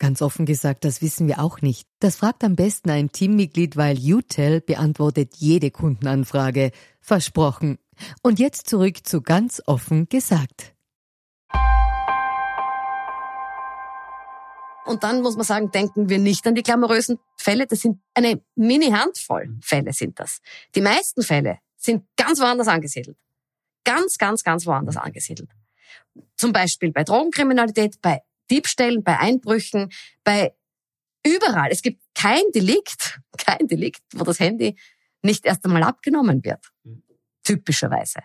Ganz offen gesagt, das wissen wir auch nicht. Das fragt am besten ein Teammitglied, weil UTEL beantwortet jede Kundenanfrage. Versprochen. Und jetzt zurück zu ganz offen gesagt. Und dann muss man sagen, denken wir nicht an die glamourösen Fälle. Das sind eine Mini-Handvoll Fälle sind das. Die meisten Fälle sind ganz woanders angesiedelt. Ganz, ganz, ganz woanders angesiedelt. Zum Beispiel bei Drogenkriminalität, bei Diebstählen, bei Einbrüchen, bei überall. Es gibt kein Delikt, kein Delikt, wo das Handy nicht erst einmal abgenommen wird. Typischerweise.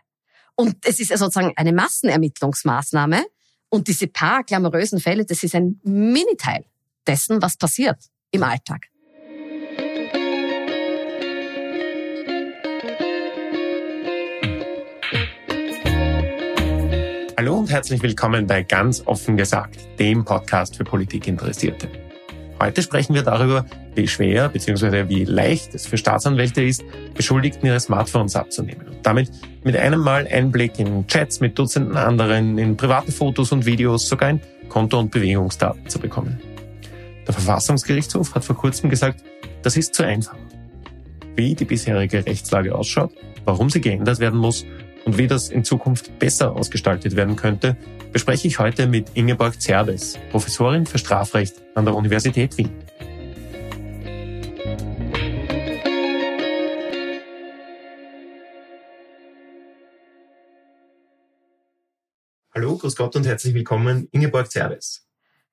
Und es ist sozusagen eine Massenermittlungsmaßnahme. Und diese paar glamourösen Fälle, das ist ein Miniteil dessen, was passiert im Alltag. Und herzlich willkommen bei Ganz offen gesagt, dem Podcast für Politikinteressierte. Heute sprechen wir darüber, wie schwer bzw. wie leicht es für Staatsanwälte ist, Beschuldigten ihre Smartphones abzunehmen und damit mit einem Mal Einblick in Chats mit Dutzenden anderen, in private Fotos und Videos, sogar in Konto- und Bewegungsdaten zu bekommen. Der Verfassungsgerichtshof hat vor kurzem gesagt, das ist zu einfach. Wie die bisherige Rechtslage ausschaut, warum sie geändert werden muss und wie das in Zukunft besser ausgestaltet werden könnte, bespreche ich heute mit Ingeborg Zerdes, Professorin für Strafrecht an der Universität Wien. Hallo, grüß Gott und herzlich willkommen, Ingeborg Zerdes.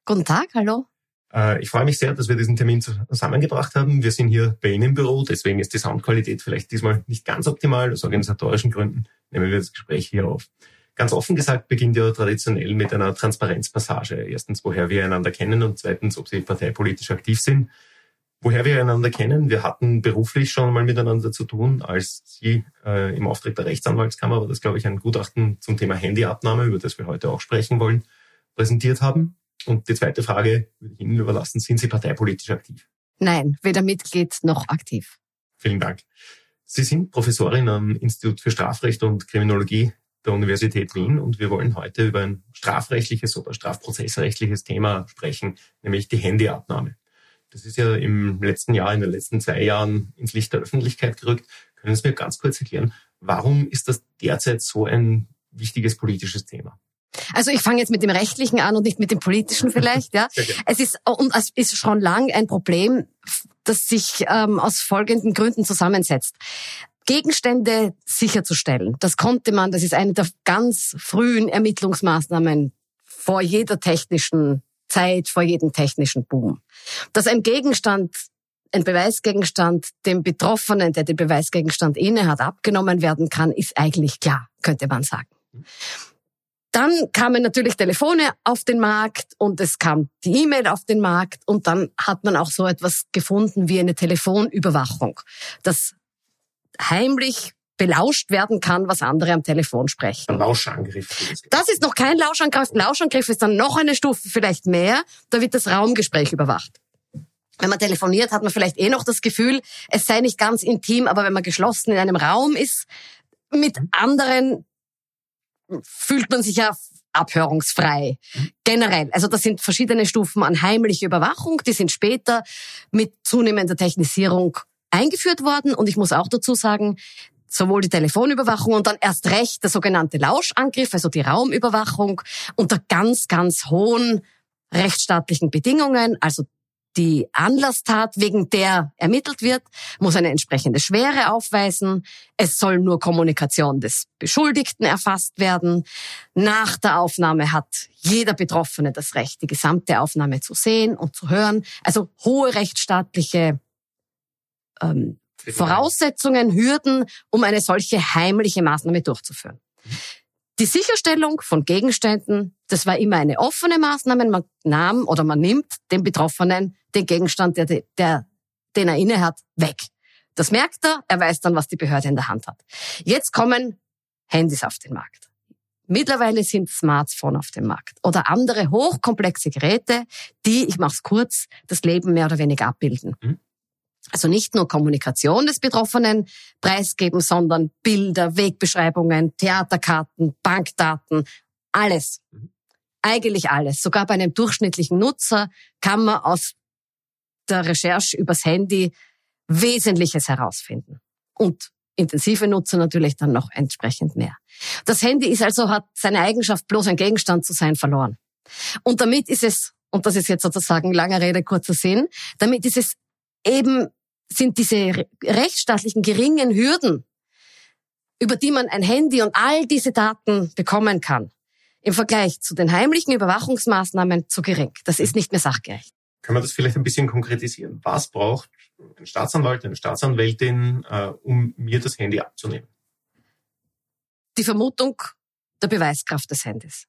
Guten Tag, hallo. Äh, ich freue mich sehr, dass wir diesen Termin zusammengebracht haben. Wir sind hier bei Ihnen im Büro, deswegen ist die Soundqualität vielleicht diesmal nicht ganz optimal, aus organisatorischen Gründen nehmen wir das Gespräch hier auf. Ganz offen gesagt beginnt ja traditionell mit einer Transparenzpassage. Erstens, woher wir einander kennen und zweitens, ob sie parteipolitisch aktiv sind. Woher wir einander kennen, wir hatten beruflich schon mal miteinander zu tun, als Sie äh, im Auftrag der Rechtsanwaltskammer, war das, glaube ich, ein Gutachten zum Thema Handyabnahme, über das wir heute auch sprechen wollen, präsentiert haben. Und die zweite Frage würde ich Ihnen überlassen, sind Sie parteipolitisch aktiv? Nein, weder Mitglied noch aktiv. Vielen Dank. Sie sind Professorin am Institut für Strafrecht und Kriminologie der Universität Wien und wir wollen heute über ein strafrechtliches oder strafprozessrechtliches Thema sprechen, nämlich die Handyabnahme. Das ist ja im letzten Jahr, in den letzten zwei Jahren ins Licht der Öffentlichkeit gerückt. Können Sie mir ganz kurz erklären, warum ist das derzeit so ein wichtiges politisches Thema? Also ich fange jetzt mit dem Rechtlichen an und nicht mit dem Politischen vielleicht. Ja, es ist und es ist schon lang ein Problem, das sich ähm, aus folgenden Gründen zusammensetzt. Gegenstände sicherzustellen, das konnte man, das ist eine der ganz frühen Ermittlungsmaßnahmen vor jeder technischen Zeit, vor jedem technischen Boom. Dass ein Gegenstand, ein Beweisgegenstand dem Betroffenen, der den Beweisgegenstand inne hat, abgenommen werden kann, ist eigentlich klar, könnte man sagen. Dann kamen natürlich Telefone auf den Markt und es kam die E-Mail auf den Markt und dann hat man auch so etwas gefunden wie eine Telefonüberwachung, das heimlich belauscht werden kann, was andere am Telefon sprechen. Ein Lauschangriff. Das ist noch kein Lauschangriff. Lauschangriff ist dann noch eine Stufe, vielleicht mehr. Da wird das Raumgespräch überwacht. Wenn man telefoniert, hat man vielleicht eh noch das Gefühl, es sei nicht ganz intim, aber wenn man geschlossen in einem Raum ist, mit anderen fühlt man sich ja abhörungsfrei. Generell. Also das sind verschiedene Stufen an heimlicher Überwachung. Die sind später mit zunehmender Technisierung eingeführt worden. Und ich muss auch dazu sagen, sowohl die Telefonüberwachung und dann erst recht der sogenannte Lauschangriff, also die Raumüberwachung unter ganz, ganz hohen rechtsstaatlichen Bedingungen, also die Anlasstat, wegen der ermittelt wird, muss eine entsprechende Schwere aufweisen. Es soll nur Kommunikation des Beschuldigten erfasst werden. Nach der Aufnahme hat jeder Betroffene das Recht, die gesamte Aufnahme zu sehen und zu hören. Also hohe rechtsstaatliche ähm, Voraussetzungen, Hürden, um eine solche heimliche Maßnahme durchzuführen. Die Sicherstellung von Gegenständen, das war immer eine offene Maßnahme. Man nahm oder man nimmt den Betroffenen den Gegenstand, der, der, den er inne hat, weg. Das merkt er, er weiß dann, was die Behörde in der Hand hat. Jetzt kommen Handys auf den Markt. Mittlerweile sind Smartphones auf dem Markt oder andere hochkomplexe Geräte, die, ich mache es kurz, das Leben mehr oder weniger abbilden. Mhm. Also nicht nur Kommunikation des Betroffenen preisgeben, sondern Bilder, Wegbeschreibungen, Theaterkarten, Bankdaten, alles. Mhm. Eigentlich alles. Sogar bei einem durchschnittlichen Nutzer kann man aus der Recherche übers Handy Wesentliches herausfinden. Und intensive Nutzer natürlich dann noch entsprechend mehr. Das Handy ist also, hat seine Eigenschaft, bloß ein Gegenstand zu sein, verloren. Und damit ist es, und das ist jetzt sozusagen langer Rede, kurzer Sinn, damit ist es eben, sind diese rechtsstaatlichen geringen Hürden, über die man ein Handy und all diese Daten bekommen kann, im Vergleich zu den heimlichen Überwachungsmaßnahmen zu gering. Das ist nicht mehr sachgerecht. Können wir das vielleicht ein bisschen konkretisieren? Was braucht ein Staatsanwalt, eine Staatsanwältin, äh, um mir das Handy abzunehmen? Die Vermutung der Beweiskraft des Handys.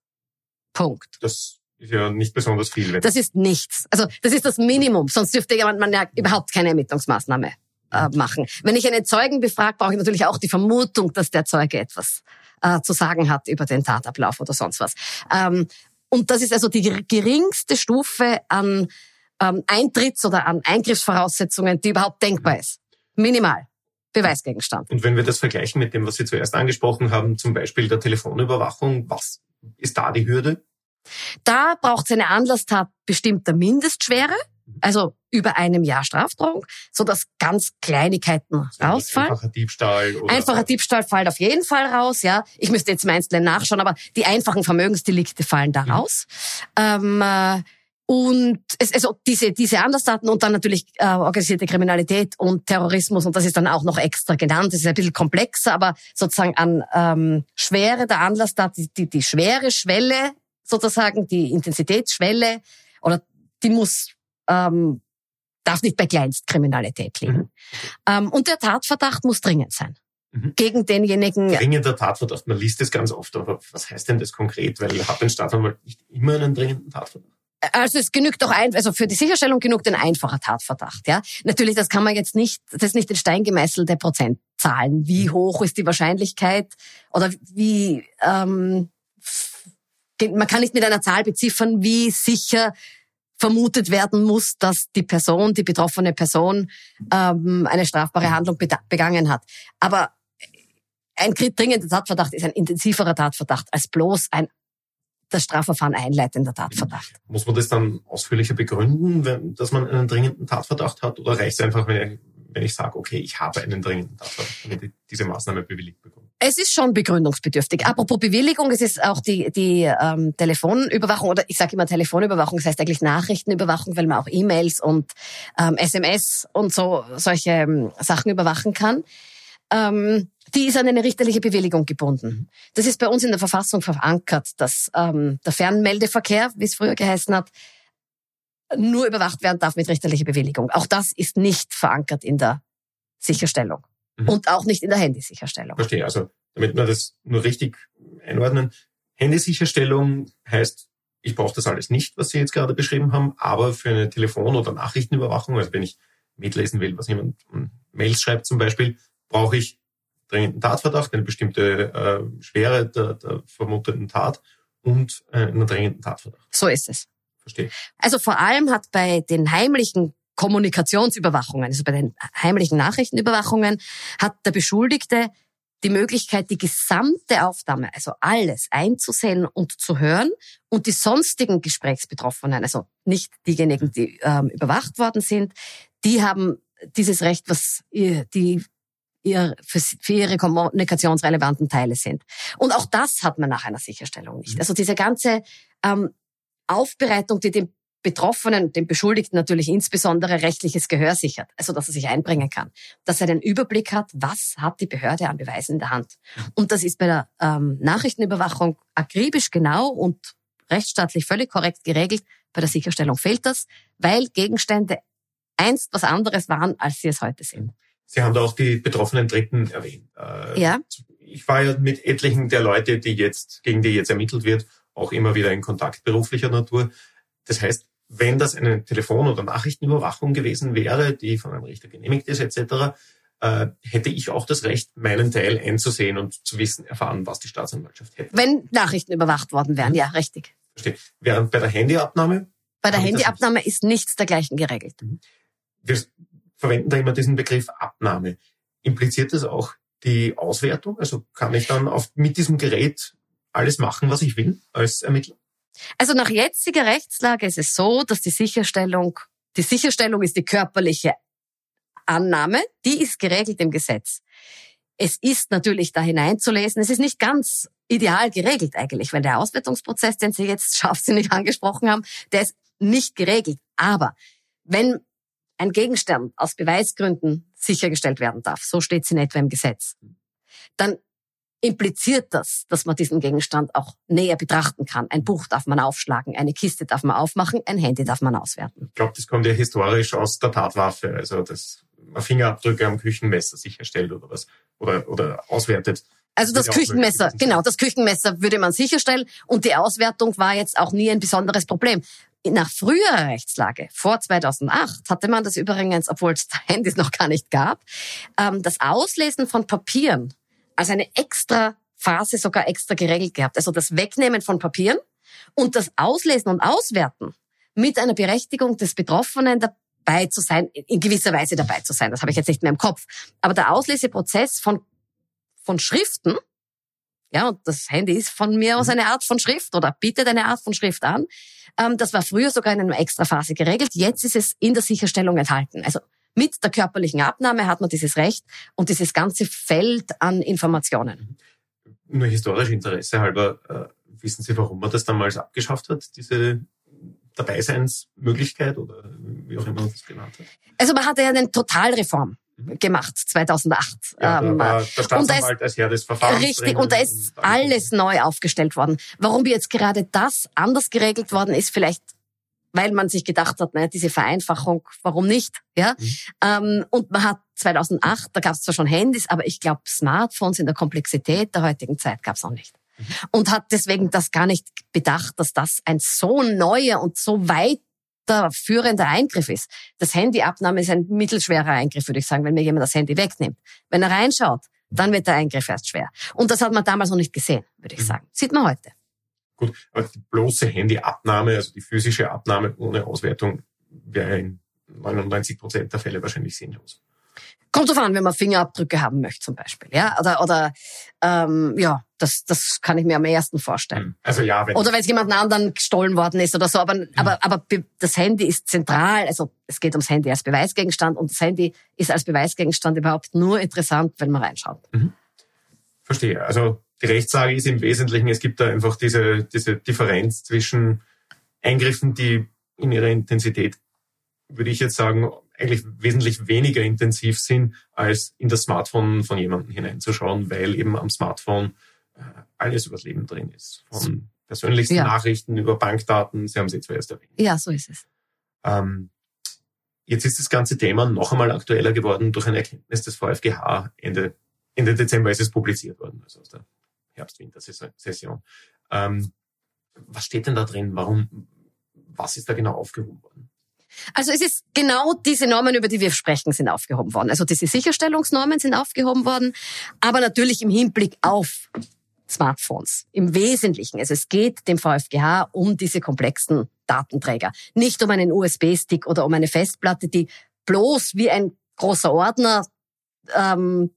Punkt. Das ist ja nicht besonders viel. Das ist nichts. Also das ist das Minimum. Sonst dürfte man ja überhaupt keine Ermittlungsmaßnahme äh, machen. Wenn ich einen Zeugen befrage, brauche ich natürlich auch die Vermutung, dass der Zeuge etwas äh, zu sagen hat über den Tatablauf oder sonst was. Ähm, und das ist also die geringste Stufe an ähm, Eintritts- oder an Eingriffsvoraussetzungen, die überhaupt denkbar ist. Minimal. Beweisgegenstand. Und wenn wir das vergleichen mit dem, was Sie zuerst angesprochen haben, zum Beispiel der Telefonüberwachung, was ist da die Hürde? Da braucht es eine Anlasstat bestimmter Mindestschwere, also über einem Jahr Strafdrohung, so dass ganz Kleinigkeiten also rausfallen. Einfacher Diebstahl. Oder einfacher Diebstahl fällt auf jeden Fall raus, ja. Ich müsste jetzt im Einzelnen nachschauen, aber die einfachen Vermögensdelikte fallen da mhm. raus. Ähm, äh, und es, also diese, diese Andersdaten und dann natürlich äh, organisierte Kriminalität und Terrorismus und das ist dann auch noch extra genannt. Das ist ein bisschen komplexer, aber sozusagen an ähm, Schwere der Anlasstat, die, die, die schwere Schwelle sozusagen, die Intensitätsschwelle oder die muss ähm, darf nicht bei Kleinstkriminalität liegen. Mhm. Ähm, und der Tatverdacht muss dringend sein. Mhm. Gegen denjenigen. Dringender Tatverdacht, man liest das ganz oft, aber was heißt denn das konkret? Weil hat ein Staatsanwalt nicht immer einen dringenden Tatverdacht? Also es genügt doch ein, also für die Sicherstellung genügt ein einfacher Tatverdacht. Ja, natürlich, das kann man jetzt nicht, das ist nicht in Stein gemeißelte Prozentzahlen. Wie mhm. hoch ist die Wahrscheinlichkeit oder wie ähm, man kann nicht mit einer Zahl beziffern, wie sicher vermutet werden muss, dass die Person, die betroffene Person ähm, eine strafbare Handlung begangen hat. Aber ein dringender Tatverdacht ist ein intensiverer Tatverdacht als bloß ein das Strafverfahren einleitender Tatverdacht. Muss man das dann ausführlicher begründen, wenn, dass man einen dringenden Tatverdacht hat? Oder reicht es einfach, wenn ich, wenn ich sage, okay, ich habe einen dringenden Tatverdacht, damit ich diese Maßnahme bewilligt bekomme? Es ist schon begründungsbedürftig. Apropos Bewilligung, es ist auch die, die ähm, Telefonüberwachung oder ich sage immer Telefonüberwachung, das heißt eigentlich Nachrichtenüberwachung, weil man auch E-Mails und ähm, SMS und so solche ähm, Sachen überwachen kann. Ähm, die ist an eine richterliche Bewilligung gebunden. Das ist bei uns in der Verfassung verankert, dass ähm, der Fernmeldeverkehr, wie es früher geheißen hat, nur überwacht werden darf mit richterlicher Bewilligung. Auch das ist nicht verankert in der Sicherstellung mhm. und auch nicht in der Handysicherstellung. Verstehe. Also damit wir das nur richtig einordnen. Handysicherstellung heißt, ich brauche das alles nicht, was Sie jetzt gerade beschrieben haben, aber für eine Telefon- oder Nachrichtenüberwachung, also wenn ich mitlesen will, was jemand Mails schreibt zum Beispiel, brauche ich dringenden Tatverdacht, eine bestimmte äh, Schwere der, der vermuteten Tat und äh, einen dringenden Tatverdacht. So ist es. Verstehe. Also vor allem hat bei den heimlichen Kommunikationsüberwachungen, also bei den heimlichen Nachrichtenüberwachungen, hat der Beschuldigte die Möglichkeit, die gesamte Aufnahme, also alles einzusehen und zu hören und die sonstigen Gesprächsbetroffenen, also nicht diejenigen, die ähm, überwacht worden sind, die haben dieses Recht, was die ihr, für, für ihre kommunikationsrelevanten Teile sind. Und auch das hat man nach einer Sicherstellung nicht. Mhm. Also diese ganze ähm, Aufbereitung, die dem Betroffenen, dem Beschuldigten natürlich insbesondere rechtliches Gehör sichert, also dass er sich einbringen kann, dass er den Überblick hat, was hat die Behörde an Beweisen in der Hand. Und das ist bei der ähm, Nachrichtenüberwachung akribisch genau und rechtsstaatlich völlig korrekt geregelt. Bei der Sicherstellung fehlt das, weil Gegenstände einst was anderes waren, als sie es heute sind. Sie haben da auch die betroffenen Dritten erwähnt. Äh, ja. Ich war ja mit etlichen der Leute, die jetzt, gegen die jetzt ermittelt wird, auch immer wieder in Kontakt beruflicher Natur. Das heißt, wenn das eine Telefon- oder Nachrichtenüberwachung gewesen wäre, die von einem Richter genehmigt ist, etc., äh, hätte ich auch das Recht, meinen Teil einzusehen und zu wissen, erfahren, was die Staatsanwaltschaft hätte. Wenn Nachrichten überwacht worden wären, mhm. ja, richtig. Verstehe. Während bei der Handyabnahme? Bei der Handyabnahme ist nichts dergleichen geregelt. Mhm. Wir verwenden da immer diesen Begriff Abnahme. Impliziert das auch die Auswertung? Also kann ich dann auf, mit diesem Gerät alles machen, was ich will als Ermittler? Also nach jetziger Rechtslage ist es so, dass die Sicherstellung, die Sicherstellung ist die körperliche Annahme, die ist geregelt im Gesetz. Es ist natürlich da hineinzulesen. Es ist nicht ganz ideal geregelt eigentlich, weil der Auswertungsprozess, den Sie jetzt scharfsinnig angesprochen haben, der ist nicht geregelt. Aber wenn ein Gegenstand aus Beweisgründen sichergestellt werden darf, so steht es in etwa im Gesetz, dann impliziert das, dass man diesen Gegenstand auch näher betrachten kann. Ein Buch darf man aufschlagen, eine Kiste darf man aufmachen, ein Handy darf man auswerten. Ich glaube, das kommt ja historisch aus der Tatwaffe, also dass man Fingerabdrücke am Küchenmesser sicherstellt oder was oder oder auswertet. Also das Küchenmesser, genau, das Küchenmesser würde man sicherstellen und die Auswertung war jetzt auch nie ein besonderes Problem. Nach früherer Rechtslage, vor 2008, hatte man das übrigens, obwohl es Handys noch gar nicht gab, ähm, das Auslesen von Papieren als eine extra Phase sogar extra geregelt gehabt. Also das Wegnehmen von Papieren und das Auslesen und Auswerten mit einer Berechtigung des Betroffenen dabei zu sein, in gewisser Weise dabei zu sein. Das habe ich jetzt nicht mehr im Kopf. Aber der Ausleseprozess von, von Schriften, ja, und das Handy ist von mir aus eine Art von Schrift oder bietet eine Art von Schrift an. Ähm, das war früher sogar in einer Extraphase geregelt. Jetzt ist es in der Sicherstellung enthalten. Also mit der körperlichen Abnahme hat man dieses Recht und dieses ganze Feld an Informationen. Nur historisch Interesse halber, äh, wissen Sie, warum man das damals abgeschafft hat, diese Dabeiseinsmöglichkeit oder wie auch immer man das genannt hat? Also man hatte ja eine Totalreform mhm. Gemacht 2008. Ja, da ähm, war der Staatsanwalt als Herr des Verfahrens. Richtig, und da ist alles neu aufgestellt worden. Warum jetzt gerade das anders geregelt worden ist, vielleicht weil man sich gedacht hat, naja, diese Vereinfachung, warum nicht? Ja. Mhm. Ähm, und man hat 2008, da gab es zwar schon Handys, aber ich glaube, Smartphones in der Komplexität der heutigen Zeit gab es noch nicht. Mhm. Und hat deswegen das gar nicht bedacht, dass das ein so neuer und so weiterführender Eingriff ist. Das Handyabnahme ist ein mittelschwerer Eingriff, würde ich sagen, wenn mir jemand das Handy wegnimmt. Wenn er reinschaut, dann wird der Eingriff erst schwer. Und das hat man damals noch nicht gesehen, würde ich mhm. sagen. Sieht man heute. Gut, aber die bloße Handyabnahme, also die physische Abnahme ohne Auswertung, wäre in 99 Prozent der Fälle wahrscheinlich sinnlos. Kommt drauf an, wenn man Fingerabdrücke haben möchte zum Beispiel, ja, oder oder ähm, ja, das das kann ich mir am ersten vorstellen. Hm. Also ja, wenn oder wenn es jemand anderen gestohlen worden ist oder so, aber mhm. aber aber das Handy ist zentral, also es geht ums Handy als Beweisgegenstand und das Handy ist als Beweisgegenstand überhaupt nur interessant, wenn man reinschaut. Mhm. Verstehe. Also die Rechtslage ist im Wesentlichen, es gibt da einfach diese, diese Differenz zwischen Eingriffen, die in ihrer Intensität, würde ich jetzt sagen, eigentlich wesentlich weniger intensiv sind, als in das Smartphone von jemandem hineinzuschauen, weil eben am Smartphone alles übers Leben drin ist. Von persönlichsten ja. Nachrichten über Bankdaten, Sie haben sie zuerst erwähnt. Ja, so ist es. Ähm, jetzt ist das ganze Thema noch einmal aktueller geworden durch eine Erkenntnis des VfGH. Ende, Ende Dezember ist es publiziert worden, also aus der Herbst-Winter-Session. Ähm, was steht denn da drin? Warum, was ist da genau aufgehoben worden? Also es ist genau diese Normen, über die wir sprechen, sind aufgehoben worden. Also diese Sicherstellungsnormen sind aufgehoben worden, aber natürlich im Hinblick auf Smartphones. Im Wesentlichen. Also es geht dem VfGH um diese komplexen Datenträger. Nicht um einen USB-Stick oder um eine Festplatte, die bloß wie ein großer Ordner ähm,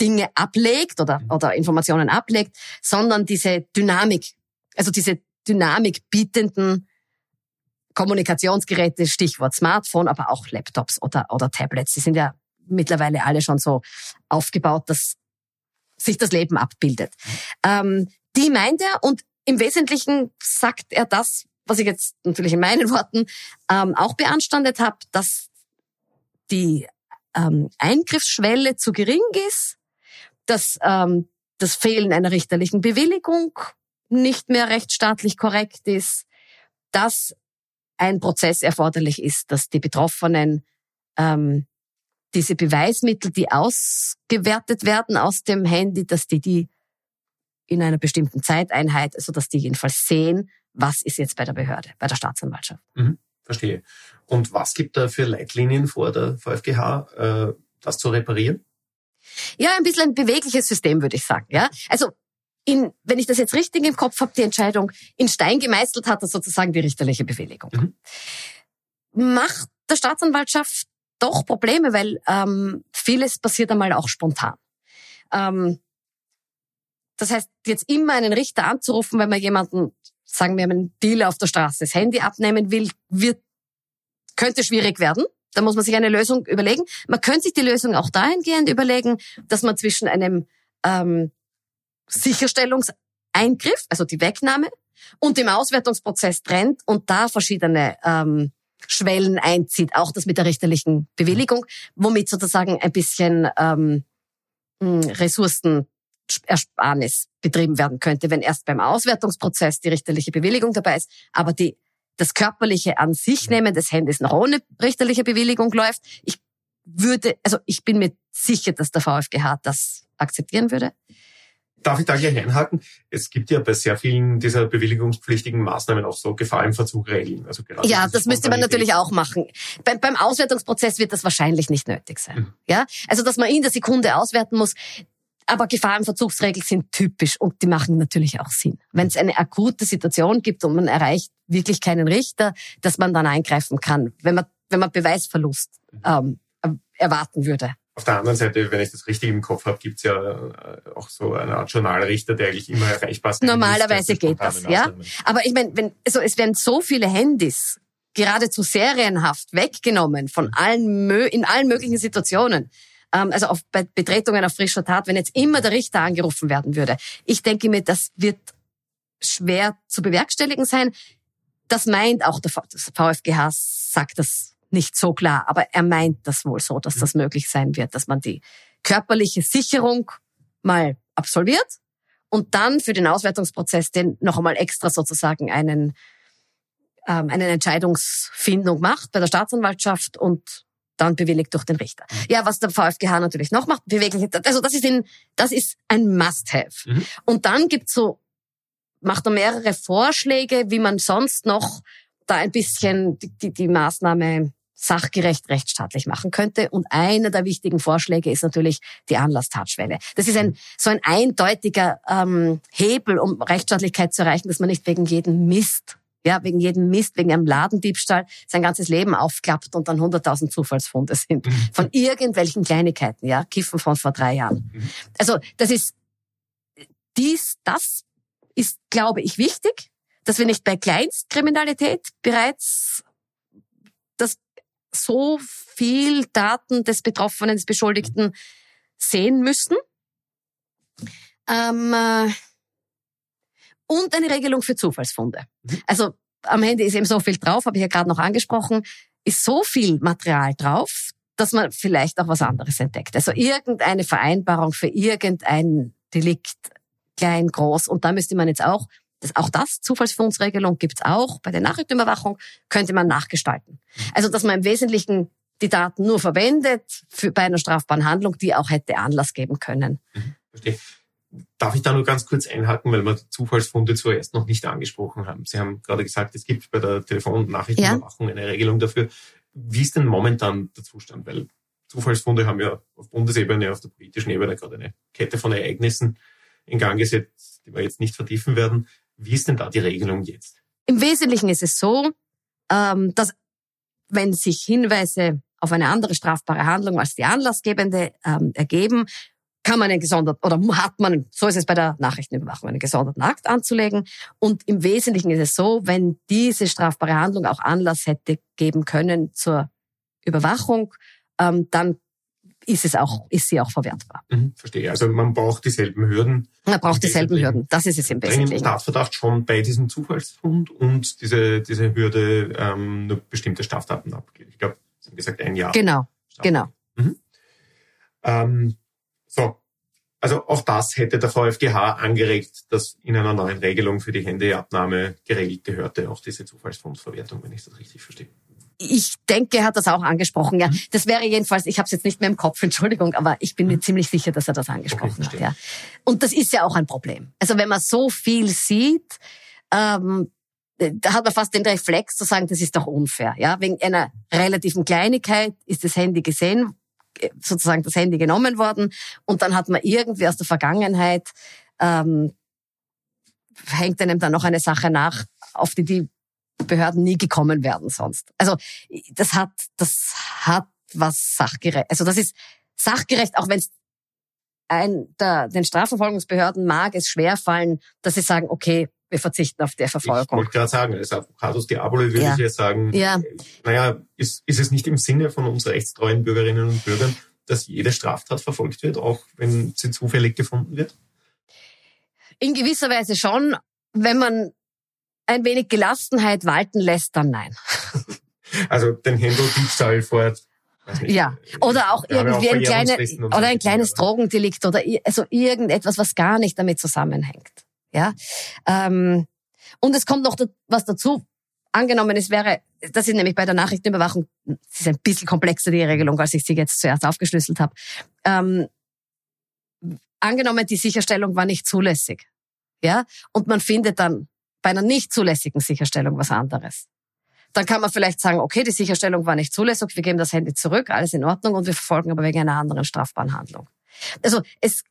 Dinge ablegt oder, mhm. oder Informationen ablegt, sondern diese Dynamik, also diese Dynamik bietenden Kommunikationsgeräte, Stichwort Smartphone, aber auch Laptops oder, oder Tablets. Die sind ja mittlerweile alle schon so aufgebaut, dass sich das Leben abbildet. Ähm, die meint er und im Wesentlichen sagt er das, was ich jetzt natürlich in meinen Worten ähm, auch beanstandet habe, dass die ähm, Eingriffsschwelle zu gering ist, dass ähm, das Fehlen einer richterlichen Bewilligung nicht mehr rechtsstaatlich korrekt ist, dass ein Prozess erforderlich ist, dass die Betroffenen ähm, diese Beweismittel, die ausgewertet werden aus dem Handy, dass die die in einer bestimmten Zeiteinheit, also dass die jedenfalls sehen, was ist jetzt bei der Behörde, bei der Staatsanwaltschaft. Mhm, verstehe. Und was gibt da für Leitlinien vor der VfGH, äh, das zu reparieren? Ja, ein bisschen ein bewegliches System, würde ich sagen. Ja, also in, wenn ich das jetzt richtig im Kopf habe, die Entscheidung in Stein gemeißelt hat, das sozusagen die richterliche Bewilligung. Mhm. Macht der Staatsanwaltschaft doch Probleme, weil ähm, vieles passiert einmal auch spontan. Ähm, das heißt, jetzt immer einen Richter anzurufen, wenn man jemanden, sagen wir, einen Dealer auf der Straße das Handy abnehmen will, wird, könnte schwierig werden. Da muss man sich eine Lösung überlegen. Man könnte sich die Lösung auch dahingehend überlegen, dass man zwischen einem ähm, Sicherstellungseingriff, also die Wegnahme, und dem Auswertungsprozess trennt und da verschiedene ähm, Schwellen einzieht, auch das mit der richterlichen Bewilligung, womit sozusagen ein bisschen ähm, hm, Ressourcenersparnis betrieben werden könnte, wenn erst beim Auswertungsprozess die richterliche Bewilligung dabei ist, aber die das körperliche an sich nehmen des Handys noch ohne richterliche Bewilligung läuft. Ich würde, also ich bin mir sicher, dass der VfGH das akzeptieren würde. Darf ich da gleich einhaken? Es gibt ja bei sehr vielen dieser bewilligungspflichtigen Maßnahmen auch so Gefahrenverzugregeln. Also gerade ja, das müsste man natürlich auch machen. Beim, beim Auswertungsprozess wird das wahrscheinlich nicht nötig sein. Mhm. Ja, also dass man in der Sekunde auswerten muss. Aber Gefahrenverzugsregeln sind typisch und die machen natürlich auch Sinn. Wenn es eine akute Situation gibt und man erreicht wirklich keinen Richter, dass man dann eingreifen kann, wenn man, wenn man Beweisverlust mhm. ähm, erwarten würde. Auf der anderen Seite, wenn ich das richtig im Kopf habe, gibt's ja äh, auch so eine Art Journalrichter, der eigentlich immer erreichbar ist. Normalerweise geht das, ja. Aber ich meine, wenn, also es werden so viele Handys geradezu serienhaft weggenommen von allen, in allen möglichen Situationen. Ähm, also auf bei Betretungen auf frischer Tat, wenn jetzt immer der Richter angerufen werden würde. Ich denke mir, das wird schwer zu bewerkstelligen sein. Das meint auch der VfGH, sagt das nicht so klar, aber er meint das wohl so, dass das möglich sein wird, dass man die körperliche Sicherung mal absolviert und dann für den Auswertungsprozess den noch einmal extra sozusagen einen ähm, eine Entscheidungsfindung macht bei der Staatsanwaltschaft und dann bewilligt durch den Richter. Mhm. Ja, was der VfGH natürlich noch macht, beweglich, also das ist in, das ist ein Must-have. Mhm. Und dann gibt's so, macht er mehrere Vorschläge, wie man sonst noch da ein bisschen die, die, die Maßnahme sachgerecht rechtsstaatlich machen könnte. Und einer der wichtigen Vorschläge ist natürlich die Anlasstatschwelle. Das ist ein so ein eindeutiger ähm, Hebel, um Rechtsstaatlichkeit zu erreichen, dass man nicht wegen jedem Mist ja, wegen jedem Mist, wegen einem Ladendiebstahl sein ganzes Leben aufklappt und dann 100.000 Zufallsfunde sind. Mhm. Von irgendwelchen Kleinigkeiten, ja, Kiffen von vor drei Jahren. Mhm. Also, das ist, dies, das ist, glaube ich, wichtig, dass wir nicht bei Kleinstkriminalität bereits das so viel Daten des Betroffenen, des Beschuldigten sehen müssen. Ähm, äh, und eine Regelung für Zufallsfunde. Mhm. Also am Handy ist eben so viel drauf, habe ich ja gerade noch angesprochen, ist so viel Material drauf, dass man vielleicht auch was anderes entdeckt. Also irgendeine Vereinbarung für irgendein Delikt, klein, groß. Und da müsste man jetzt auch das, auch das, Zufallsfundsregelung gibt's auch. Bei der Nachrichtenüberwachung könnte man nachgestalten. Also, dass man im Wesentlichen die Daten nur verwendet für, bei einer strafbaren Handlung, die auch hätte Anlass geben können. Mhm, verstehe. Darf ich da nur ganz kurz einhaken, weil wir Zufallsfunde zuerst noch nicht angesprochen haben. Sie haben gerade gesagt, es gibt bei der Telefon- und Nachrichtenüberwachung ja. eine Regelung dafür. Wie ist denn momentan der Zustand? Weil Zufallsfunde haben ja auf Bundesebene, auf der politischen Ebene gerade eine Kette von Ereignissen in Gang gesetzt, die wir jetzt nicht vertiefen werden. Wie ist denn da die Regelung jetzt? Im Wesentlichen ist es so, ähm, dass wenn sich Hinweise auf eine andere strafbare Handlung als die anlassgebende ähm, ergeben, kann man einen gesonderten oder hat man, so ist es bei der Nachrichtenüberwachung, einen gesonderten Akt anzulegen. Und im Wesentlichen ist es so, wenn diese strafbare Handlung auch Anlass hätte geben können zur Überwachung, ähm, dann ist es auch, ist sie auch verwertbar. Mhm, verstehe. Also man braucht dieselben Hürden. Man braucht dieselben Hürden. Das ist es im Wesentlichen. Staatsverdacht schon bei diesem Zufallsfund und diese, diese Hürde ähm, nur bestimmte Straftaten abgeht. Ich glaube, Sie haben gesagt ein Jahr. Genau, genau. Mhm. Ähm, so. Also auch das hätte der VfGH angeregt, dass in einer neuen Regelung für die Händeabnahme geregelt gehörte, auch diese Zufallsfondsverwertung, wenn ich das richtig verstehe ich denke, er hat das auch angesprochen. Ja, mhm. das wäre jedenfalls, ich habe es jetzt nicht mehr im Kopf, Entschuldigung, aber ich bin mir mhm. ziemlich sicher, dass er das angesprochen okay, hat. Ja. Und das ist ja auch ein Problem. Also wenn man so viel sieht, ähm, da hat man fast den Reflex zu sagen, das ist doch unfair. Ja, wegen einer relativen Kleinigkeit ist das Handy gesehen, sozusagen das Handy genommen worden, und dann hat man irgendwie aus der Vergangenheit ähm, hängt einem dann noch eine Sache nach, auf die die Behörden nie gekommen werden sonst. Also das hat, das hat was sachgerecht. Also das ist sachgerecht, auch wenn es ein, der, den Strafverfolgungsbehörden mag es schwerfallen, dass sie sagen, okay, wir verzichten auf der Verfolgung. Ich wollte gerade sagen, als Advocatus Diaboli würde ja. ich ja sagen, ja. naja, ist, ist es nicht im Sinne von uns rechtstreuen Bürgerinnen und Bürgern, dass jede Straftat verfolgt wird, auch wenn sie zufällig gefunden wird? In gewisser Weise schon, wenn man ein wenig Gelassenheit walten lässt, dann nein. Also den Händel-Diebstahl vor ja, oder auch irgendwie auch ein, kleine, oder ein kleines Drogendelikt oder also irgendetwas, was gar nicht damit zusammenhängt. Ja, ähm, und es kommt noch was dazu. Angenommen, es wäre, das ist nämlich bei der Nachrichtenüberwachung, das ist ein bisschen komplexer die Regelung, als ich sie jetzt zuerst aufgeschlüsselt habe. Ähm, angenommen, die Sicherstellung war nicht zulässig, ja, und man findet dann bei einer nicht zulässigen Sicherstellung was anderes. Dann kann man vielleicht sagen, okay, die Sicherstellung war nicht zulässig, wir geben das Handy zurück, alles in Ordnung und wir verfolgen aber wegen einer anderen strafbaren Handlung. Also es,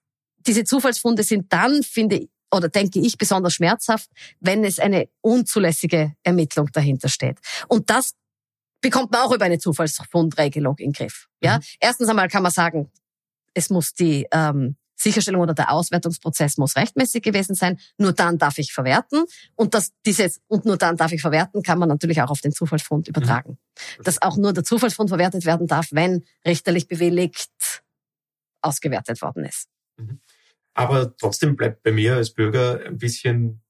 diese Zufallsfunde sind dann, finde ich, oder denke ich, besonders schmerzhaft, wenn es eine unzulässige Ermittlung dahinter steht. Und das bekommt man auch über eine Zufallsfundregelung in den Griff. Ja, mhm. erstens einmal kann man sagen, es muss die ähm, Sicherstellung oder der Auswertungsprozess muss rechtmäßig gewesen sein. Nur dann darf ich verwerten. Und das, dieses, und nur dann darf ich verwerten, kann man natürlich auch auf den Zufallsfund übertragen. Mhm. Dass auch nur der Zufallsfund verwertet werden darf, wenn richterlich bewilligt ausgewertet worden ist. Mhm. Aber trotzdem bleibt bei mir als Bürger ein bisschen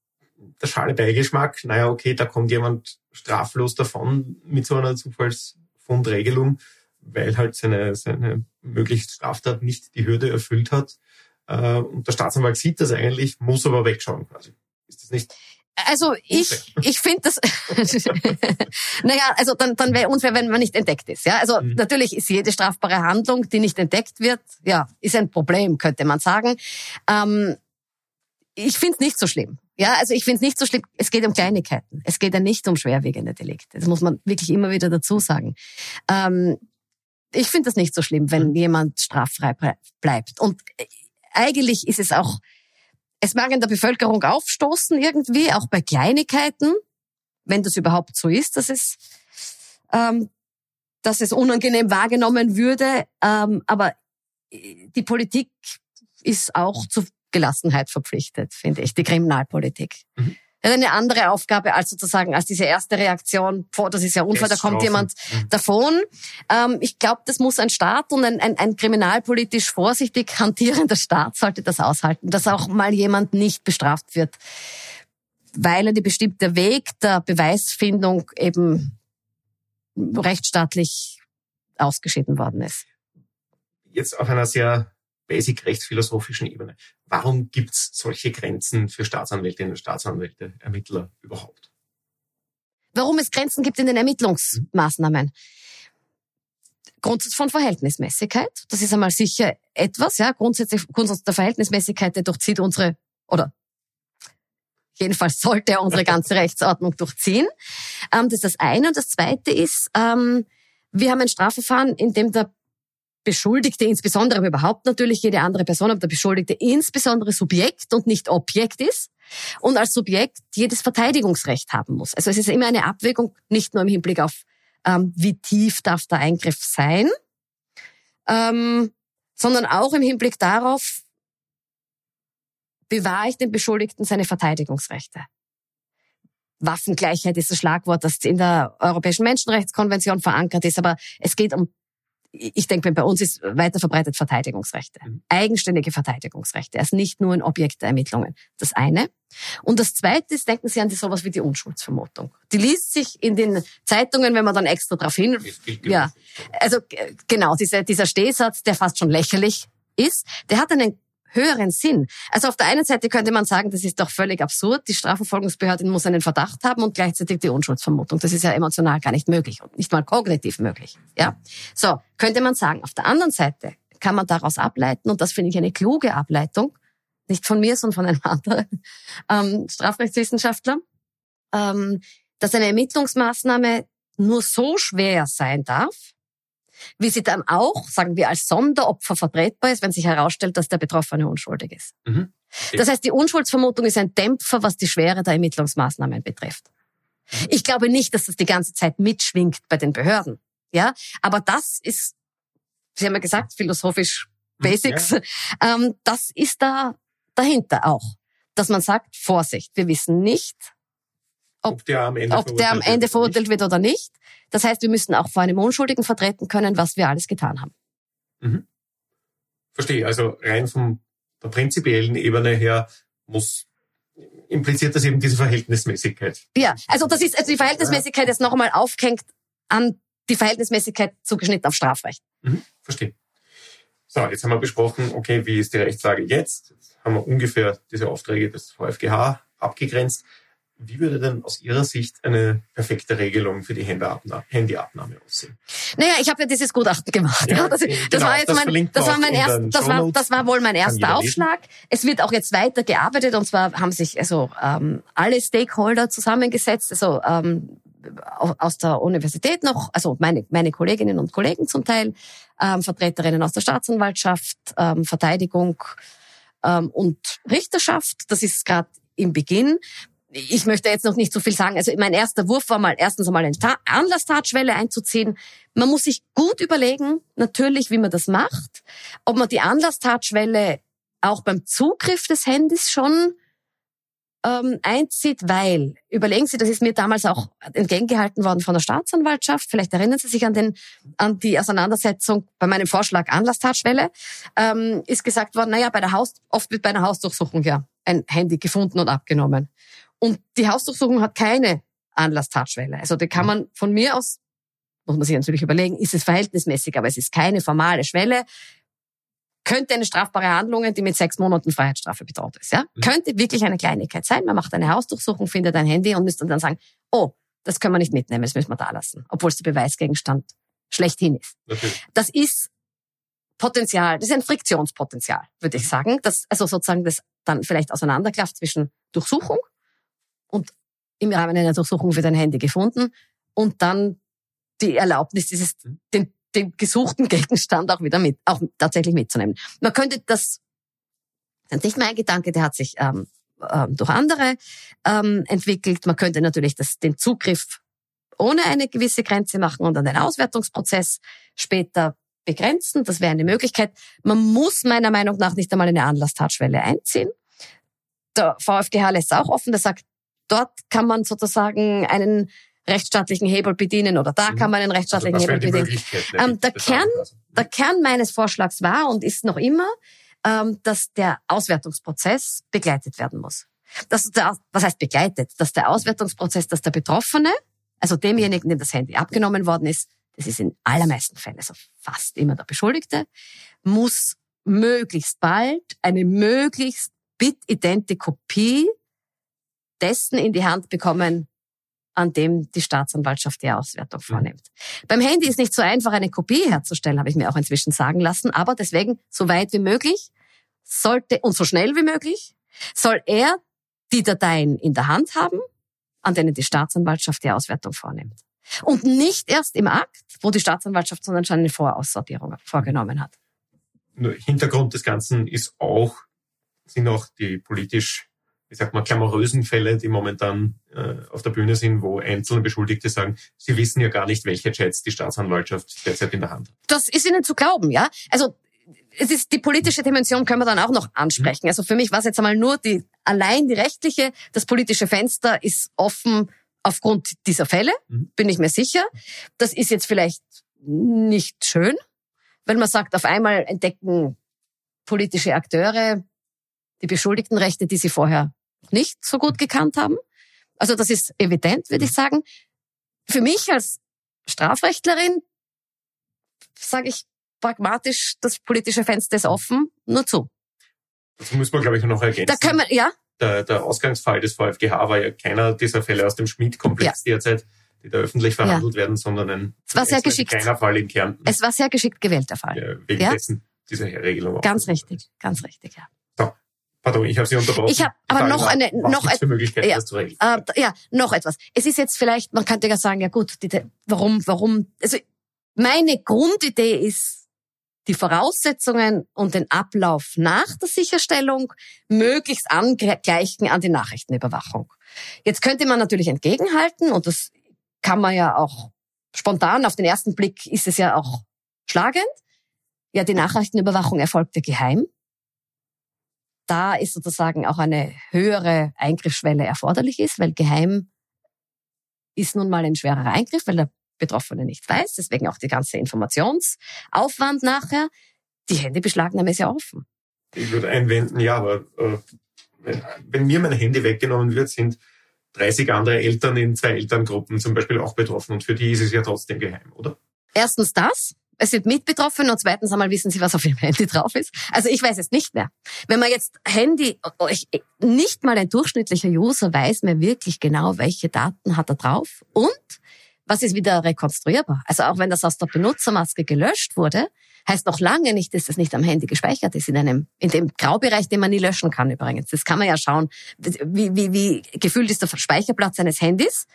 der schale Beigeschmack. Naja, okay, da kommt jemand straflos davon mit so einer Zufallsfundregelung, weil halt seine, seine möglichst Straftat nicht die Hürde erfüllt hat. Äh, und der Staatsanwalt sieht das eigentlich, muss aber wegschauen quasi. Ist das nicht? Also ich, ich finde das, naja, also dann, dann wäre unfair, wenn man nicht entdeckt ist. Ja, also mhm. natürlich ist jede strafbare Handlung, die nicht entdeckt wird, ja, ist ein Problem, könnte man sagen. Ähm, ich finde es nicht so schlimm. Ja, also ich finde es nicht so schlimm. Es geht um Kleinigkeiten. Es geht ja nicht um schwerwiegende Delikte. Das muss man wirklich immer wieder dazu sagen. Ähm, ich finde das nicht so schlimm, wenn mhm. jemand straffrei bleibt. Und eigentlich ist es auch, es mag in der Bevölkerung aufstoßen irgendwie, auch bei Kleinigkeiten, wenn das überhaupt so ist, dass es, ähm, dass es unangenehm wahrgenommen würde. Ähm, aber die Politik ist auch zur Gelassenheit verpflichtet, finde ich, die Kriminalpolitik. Mhm eine andere Aufgabe als sozusagen als diese erste Reaktion, boah, das ist ja Unfall, da kommt jemand mhm. davon. Ähm, ich glaube, das muss ein Staat und ein, ein, ein kriminalpolitisch vorsichtig hantierender Staat sollte das aushalten, dass auch mal jemand nicht bestraft wird, weil er die bestimmte Weg der Beweisfindung eben rechtsstaatlich ausgeschieden worden ist. Jetzt auf einer sehr basic rechtsphilosophischen Ebene. Warum gibt es solche Grenzen für Staatsanwältinnen und Staatsanwälte, Ermittler überhaupt? Warum es Grenzen gibt in den Ermittlungsmaßnahmen? Grundsatz von Verhältnismäßigkeit. Das ist einmal sicher etwas, ja. Grundsätzlich, Grundsatz der Verhältnismäßigkeit, der durchzieht unsere, oder jedenfalls sollte er unsere ganze Rechtsordnung durchziehen. Ähm, das ist das eine. Und das zweite ist, ähm, wir haben ein Strafverfahren, in dem der Beschuldigte insbesondere, aber überhaupt natürlich jede andere Person, aber der Beschuldigte insbesondere Subjekt und nicht Objekt ist und als Subjekt jedes Verteidigungsrecht haben muss. Also es ist immer eine Abwägung, nicht nur im Hinblick auf, ähm, wie tief darf der Eingriff sein, ähm, sondern auch im Hinblick darauf, bewahre ich dem Beschuldigten seine Verteidigungsrechte. Waffengleichheit ist das Schlagwort, das in der Europäischen Menschenrechtskonvention verankert ist, aber es geht um ich denke, bei uns ist weiter verbreitet Verteidigungsrechte, mhm. eigenständige Verteidigungsrechte, also nicht nur ein Objekt der Ermittlungen. Das eine. Und das zweite ist, denken Sie an die, sowas wie die Unschuldsvermutung. Die liest sich in den Zeitungen, wenn man dann extra darauf hin, ja, also genau, dieser, dieser Stehsatz, der fast schon lächerlich ist, der hat einen höheren Sinn. Also auf der einen Seite könnte man sagen, das ist doch völlig absurd. Die Strafverfolgungsbehörde muss einen Verdacht haben und gleichzeitig die Unschuldsvermutung. Das ist ja emotional gar nicht möglich und nicht mal kognitiv möglich. Ja, so könnte man sagen. Auf der anderen Seite kann man daraus ableiten und das finde ich eine kluge Ableitung, nicht von mir, sondern von einem anderen ähm, Strafrechtswissenschaftler, ähm, dass eine Ermittlungsmaßnahme nur so schwer sein darf, wie sie dann auch, sagen wir, als Sonderopfer vertretbar ist, wenn sich herausstellt, dass der Betroffene unschuldig ist. Mhm. Das heißt, die Unschuldsvermutung ist ein Dämpfer, was die Schwere der Ermittlungsmaßnahmen betrifft. Mhm. Ich glaube nicht, dass das die ganze Zeit mitschwingt bei den Behörden. Ja, aber das ist, Sie haben ja gesagt, philosophisch mhm, Basics. Ja. Ähm, das ist da dahinter auch, dass man sagt, Vorsicht, wir wissen nicht, ob, ob der am Ende, ob der am Ende verurteilt wird oder nicht. Das heißt, wir müssen auch vor einem Unschuldigen vertreten können, was wir alles getan haben. Mhm. Verstehe. Also rein von der prinzipiellen Ebene her muss impliziert das eben diese Verhältnismäßigkeit. Ja, also das ist also die Verhältnismäßigkeit ist noch einmal aufgehängt an die Verhältnismäßigkeit zugeschnitten auf Strafrecht. Mhm, verstehe. So, jetzt haben wir besprochen, okay, wie ist die Rechtslage jetzt? Jetzt haben wir ungefähr diese Aufträge des VfGH abgegrenzt. Wie würde denn aus Ihrer Sicht eine perfekte Regelung für die Handyabnahme aussehen? Naja, ich habe ja dieses Gutachten gemacht. Ja, das, genau, das war jetzt das mein, das war mein erst, das war, das war wohl mein erster Aufschlag. Es wird auch jetzt weiter gearbeitet und zwar haben sich also ähm, alle Stakeholder zusammengesetzt, also ähm, aus der Universität noch, also meine, meine Kolleginnen und Kollegen zum Teil, ähm, Vertreterinnen aus der Staatsanwaltschaft, ähm, Verteidigung ähm, und Richterschaft. Das ist gerade im Beginn ich möchte jetzt noch nicht so viel sagen. Also mein erster Wurf war mal erstens einmal eine Ta Anlasstatschwelle einzuziehen. Man muss sich gut überlegen, natürlich, wie man das macht. Ob man die Anlasstatschwelle auch beim Zugriff des Handys schon ähm, einzieht, weil, überlegen Sie, das ist mir damals auch entgegengehalten worden von der Staatsanwaltschaft. Vielleicht erinnern Sie sich an, den, an die Auseinandersetzung bei meinem Vorschlag Anlasstatschwelle. Ähm, ist gesagt worden, naja, bei der Haus, oft wird bei einer Hausdurchsuchung ja ein Handy gefunden und abgenommen. Und die Hausdurchsuchung hat keine Anlasstatschwelle. Also die kann man von mir aus, muss man sich natürlich überlegen, ist es verhältnismäßig, aber es ist keine formale Schwelle. Könnte eine strafbare Handlung, die mit sechs Monaten Freiheitsstrafe bedroht ist. Ja? Mhm. Könnte wirklich eine Kleinigkeit sein. Man macht eine Hausdurchsuchung, findet ein Handy und müsste dann sagen, oh, das können wir nicht mitnehmen, das müssen wir da lassen, obwohl es der Beweisgegenstand schlechthin ist. Okay. Das ist Potenzial, das ist ein Friktionspotenzial, würde ich sagen, das also sozusagen das dann vielleicht auseinanderklafft zwischen Durchsuchung und im Rahmen einer Durchsuchung wird ein Handy gefunden und dann die Erlaubnis, dieses, mhm. den, den gesuchten Gegenstand auch wieder mit, auch tatsächlich mitzunehmen. Man könnte das, das ist nicht mein Gedanke, der hat sich ähm, ähm, durch andere ähm, entwickelt. Man könnte natürlich das, den Zugriff ohne eine gewisse Grenze machen und dann den Auswertungsprozess später begrenzen. Das wäre eine Möglichkeit. Man muss meiner Meinung nach nicht einmal eine Anlasstatschwelle einziehen. Der VfGH lässt es auch offen, der sagt, dort kann man sozusagen einen rechtsstaatlichen Hebel bedienen oder da mhm. kann man einen rechtsstaatlichen also Hebel bedienen. Ähm, der, Kern, der Kern meines Vorschlags war und ist noch immer, ähm, dass der Auswertungsprozess begleitet werden muss. Das, der, was heißt begleitet? Dass der Auswertungsprozess, dass der Betroffene, also demjenigen, dem das Handy abgenommen worden ist, das ist in allermeisten Fällen, also fast immer der Beschuldigte, muss möglichst bald eine möglichst bitidente Kopie dessen in die Hand bekommen, an dem die Staatsanwaltschaft die Auswertung vornimmt. Mhm. Beim Handy ist nicht so einfach, eine Kopie herzustellen, habe ich mir auch inzwischen sagen lassen, aber deswegen so weit wie möglich sollte und so schnell wie möglich soll er die Dateien in der Hand haben, an denen die Staatsanwaltschaft die Auswertung vornimmt. Und nicht erst im Akt, wo die Staatsanwaltschaft sondern schon eine Voraussortierung vorgenommen hat. Hintergrund des Ganzen ist auch, sind auch die politisch ich sag mal, klamourösen Fälle, die momentan äh, auf der Bühne sind, wo einzelne Beschuldigte sagen, sie wissen ja gar nicht, welche Chats die Staatsanwaltschaft derzeit in der Hand hat. Das ist ihnen zu glauben, ja. Also es ist die politische Dimension können wir dann auch noch ansprechen. Also für mich war es jetzt einmal nur die allein die rechtliche, das politische Fenster ist offen aufgrund dieser Fälle, mhm. bin ich mir sicher. Das ist jetzt vielleicht nicht schön, weil man sagt, auf einmal entdecken politische Akteure die Beschuldigtenrechte, die sie vorher nicht so gut gekannt haben. Also das ist evident, würde ich sagen. Für mich als Strafrechtlerin sage ich pragmatisch, das politische Fenster ist offen, nur zu. Das muss man, glaube ich, noch ergänzen. Da können wir, ja. Der, der Ausgangsfall des VfGH war ja keiner dieser Fälle aus dem Schmidt-Komplex ja. derzeit, die da öffentlich verhandelt ja. werden, sondern ein, es war sehr geschickt. kleiner Fall in Kärnten. Es war sehr geschickt gewählter Fall. Ja, wegen dessen diese Regelung. Ganz richtig, ganz richtig, ja. Pardon, ich habe Sie unterbrochen. Ich habe aber noch eine, noch Möglichkeiten, ja? Äh, ja, noch etwas. Es ist jetzt vielleicht, man könnte ja sagen, ja gut, die, warum, warum? Also meine Grundidee ist, die Voraussetzungen und den Ablauf nach der Sicherstellung möglichst angleichen an die Nachrichtenüberwachung. Jetzt könnte man natürlich entgegenhalten und das kann man ja auch spontan, auf den ersten Blick ist es ja auch schlagend. Ja, die Nachrichtenüberwachung erfolgte geheim. Da ist sozusagen auch eine höhere Eingriffsschwelle erforderlich ist, weil geheim ist nun mal ein schwerer Eingriff, weil der Betroffene nicht weiß. Deswegen auch die ganze Informationsaufwand nachher. Die Handybeschlagnahme ist ja offen. Ich würde einwenden, ja, aber äh, wenn mir mein Handy weggenommen wird, sind 30 andere Eltern in zwei Elterngruppen zum Beispiel auch betroffen und für die ist es ja trotzdem geheim, oder? Erstens das. Es sind mitbetroffen und zweitens einmal wissen sie, was auf ihrem Handy drauf ist. Also ich weiß es nicht mehr. Wenn man jetzt Handy, nicht mal ein durchschnittlicher User weiß mehr wirklich genau, welche Daten hat er drauf und was ist wieder rekonstruierbar. Also auch wenn das aus der Benutzermaske gelöscht wurde, heißt noch lange nicht, dass das nicht am Handy gespeichert ist, in einem, in dem Graubereich, den man nie löschen kann übrigens. Das kann man ja schauen, wie, wie, wie gefüllt ist der Speicherplatz eines Handys.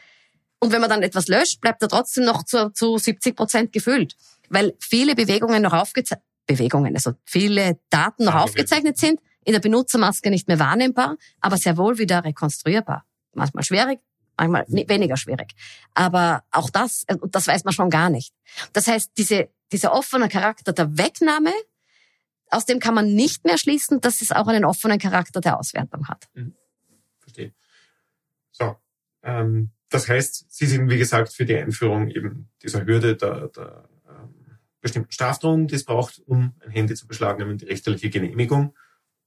Und wenn man dann etwas löscht, bleibt er trotzdem noch zu, zu 70 Prozent gefüllt. Weil viele Bewegungen noch aufgezeichnet, Bewegungen, also viele Daten noch aufgezeichnet sind, in der Benutzermaske nicht mehr wahrnehmbar, aber sehr wohl wieder rekonstruierbar. Manchmal schwierig, manchmal weniger schwierig. Aber auch das, äh, das weiß man schon gar nicht. Das heißt, diese, dieser offene Charakter der Wegnahme, aus dem kann man nicht mehr schließen, dass es auch einen offenen Charakter der Auswertung hat. Mhm. Verstehe. So, ähm, das heißt, Sie sind, wie gesagt, für die Einführung eben dieser Hürde der, der ähm, bestimmten Strafdrohung, die es braucht, um ein Handy zu beschlagnahmen, die richterliche Genehmigung